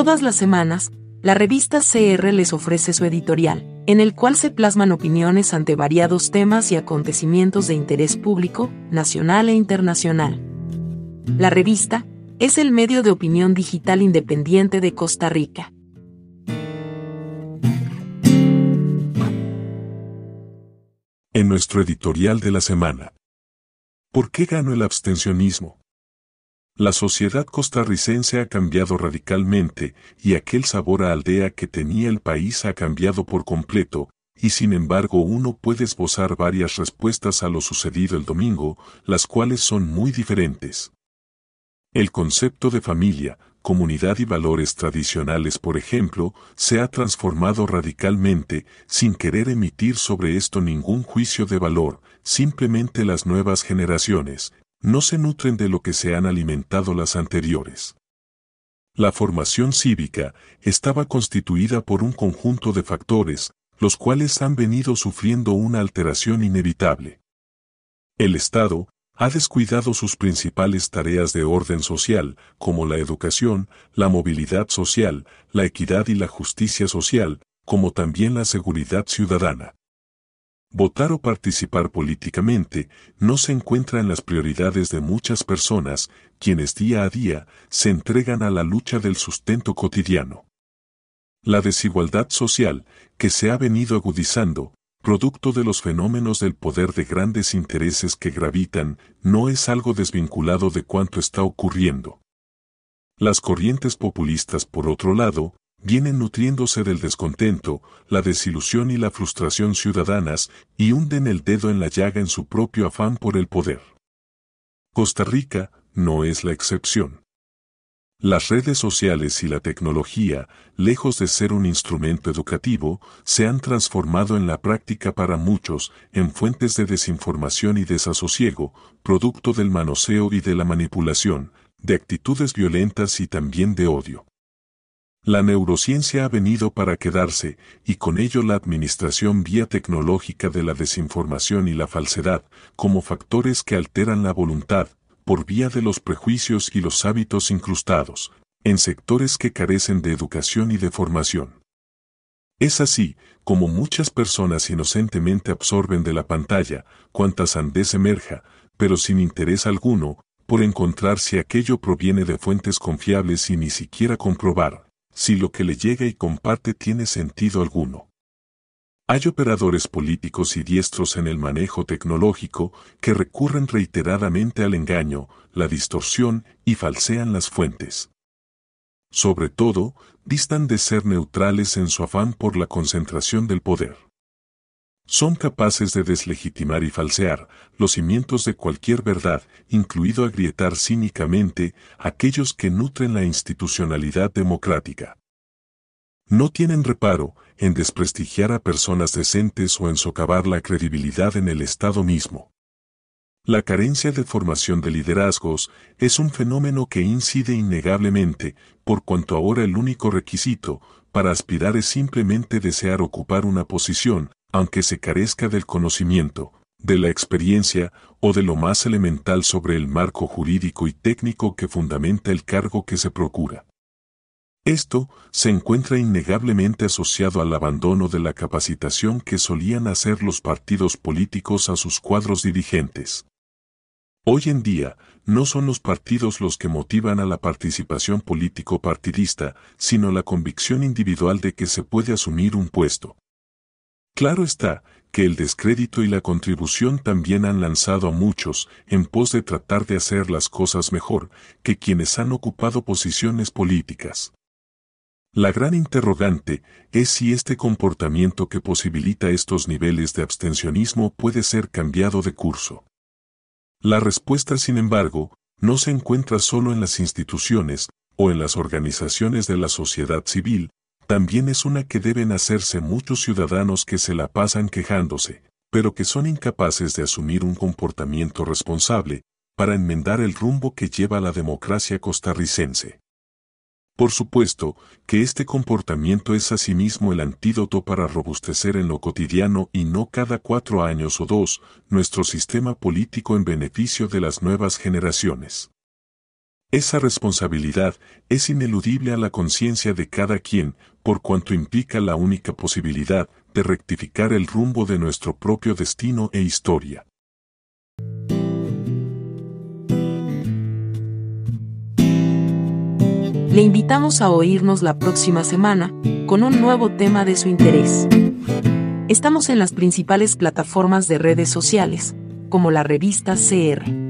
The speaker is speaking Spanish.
Todas las semanas, la revista CR les ofrece su editorial, en el cual se plasman opiniones ante variados temas y acontecimientos de interés público, nacional e internacional. La revista es el medio de opinión digital independiente de Costa Rica. En nuestro editorial de la semana. ¿Por qué ganó el abstencionismo? La sociedad costarricense ha cambiado radicalmente y aquel sabor a aldea que tenía el país ha cambiado por completo, y sin embargo uno puede esbozar varias respuestas a lo sucedido el domingo, las cuales son muy diferentes. El concepto de familia, comunidad y valores tradicionales, por ejemplo, se ha transformado radicalmente, sin querer emitir sobre esto ningún juicio de valor, simplemente las nuevas generaciones, no se nutren de lo que se han alimentado las anteriores. La formación cívica estaba constituida por un conjunto de factores, los cuales han venido sufriendo una alteración inevitable. El Estado ha descuidado sus principales tareas de orden social, como la educación, la movilidad social, la equidad y la justicia social, como también la seguridad ciudadana. Votar o participar políticamente no se encuentra en las prioridades de muchas personas, quienes día a día se entregan a la lucha del sustento cotidiano. La desigualdad social, que se ha venido agudizando, producto de los fenómenos del poder de grandes intereses que gravitan, no es algo desvinculado de cuanto está ocurriendo. Las corrientes populistas, por otro lado, vienen nutriéndose del descontento, la desilusión y la frustración ciudadanas y hunden el dedo en la llaga en su propio afán por el poder. Costa Rica no es la excepción. Las redes sociales y la tecnología, lejos de ser un instrumento educativo, se han transformado en la práctica para muchos en fuentes de desinformación y desasosiego, producto del manoseo y de la manipulación, de actitudes violentas y también de odio. La neurociencia ha venido para quedarse, y con ello la administración vía tecnológica de la desinformación y la falsedad, como factores que alteran la voluntad, por vía de los prejuicios y los hábitos incrustados, en sectores que carecen de educación y de formación. Es así, como muchas personas inocentemente absorben de la pantalla, cuantas andes emerja, pero sin interés alguno, por encontrar si aquello proviene de fuentes confiables y ni siquiera comprobar, si lo que le llega y comparte tiene sentido alguno. Hay operadores políticos y diestros en el manejo tecnológico que recurren reiteradamente al engaño, la distorsión y falsean las fuentes. Sobre todo, distan de ser neutrales en su afán por la concentración del poder. Son capaces de deslegitimar y falsear los cimientos de cualquier verdad, incluido agrietar cínicamente aquellos que nutren la institucionalidad democrática. No tienen reparo en desprestigiar a personas decentes o en socavar la credibilidad en el Estado mismo. La carencia de formación de liderazgos es un fenómeno que incide innegablemente, por cuanto ahora el único requisito para aspirar es simplemente desear ocupar una posición, aunque se carezca del conocimiento, de la experiencia o de lo más elemental sobre el marco jurídico y técnico que fundamenta el cargo que se procura. Esto se encuentra innegablemente asociado al abandono de la capacitación que solían hacer los partidos políticos a sus cuadros dirigentes. Hoy en día, no son los partidos los que motivan a la participación político partidista, sino la convicción individual de que se puede asumir un puesto, Claro está, que el descrédito y la contribución también han lanzado a muchos en pos de tratar de hacer las cosas mejor que quienes han ocupado posiciones políticas. La gran interrogante es si este comportamiento que posibilita estos niveles de abstencionismo puede ser cambiado de curso. La respuesta, sin embargo, no se encuentra solo en las instituciones o en las organizaciones de la sociedad civil, también es una que deben hacerse muchos ciudadanos que se la pasan quejándose, pero que son incapaces de asumir un comportamiento responsable para enmendar el rumbo que lleva la democracia costarricense. Por supuesto que este comportamiento es asimismo el antídoto para robustecer en lo cotidiano y no cada cuatro años o dos nuestro sistema político en beneficio de las nuevas generaciones. Esa responsabilidad es ineludible a la conciencia de cada quien, por cuanto implica la única posibilidad de rectificar el rumbo de nuestro propio destino e historia. Le invitamos a oírnos la próxima semana con un nuevo tema de su interés. Estamos en las principales plataformas de redes sociales, como la revista CR.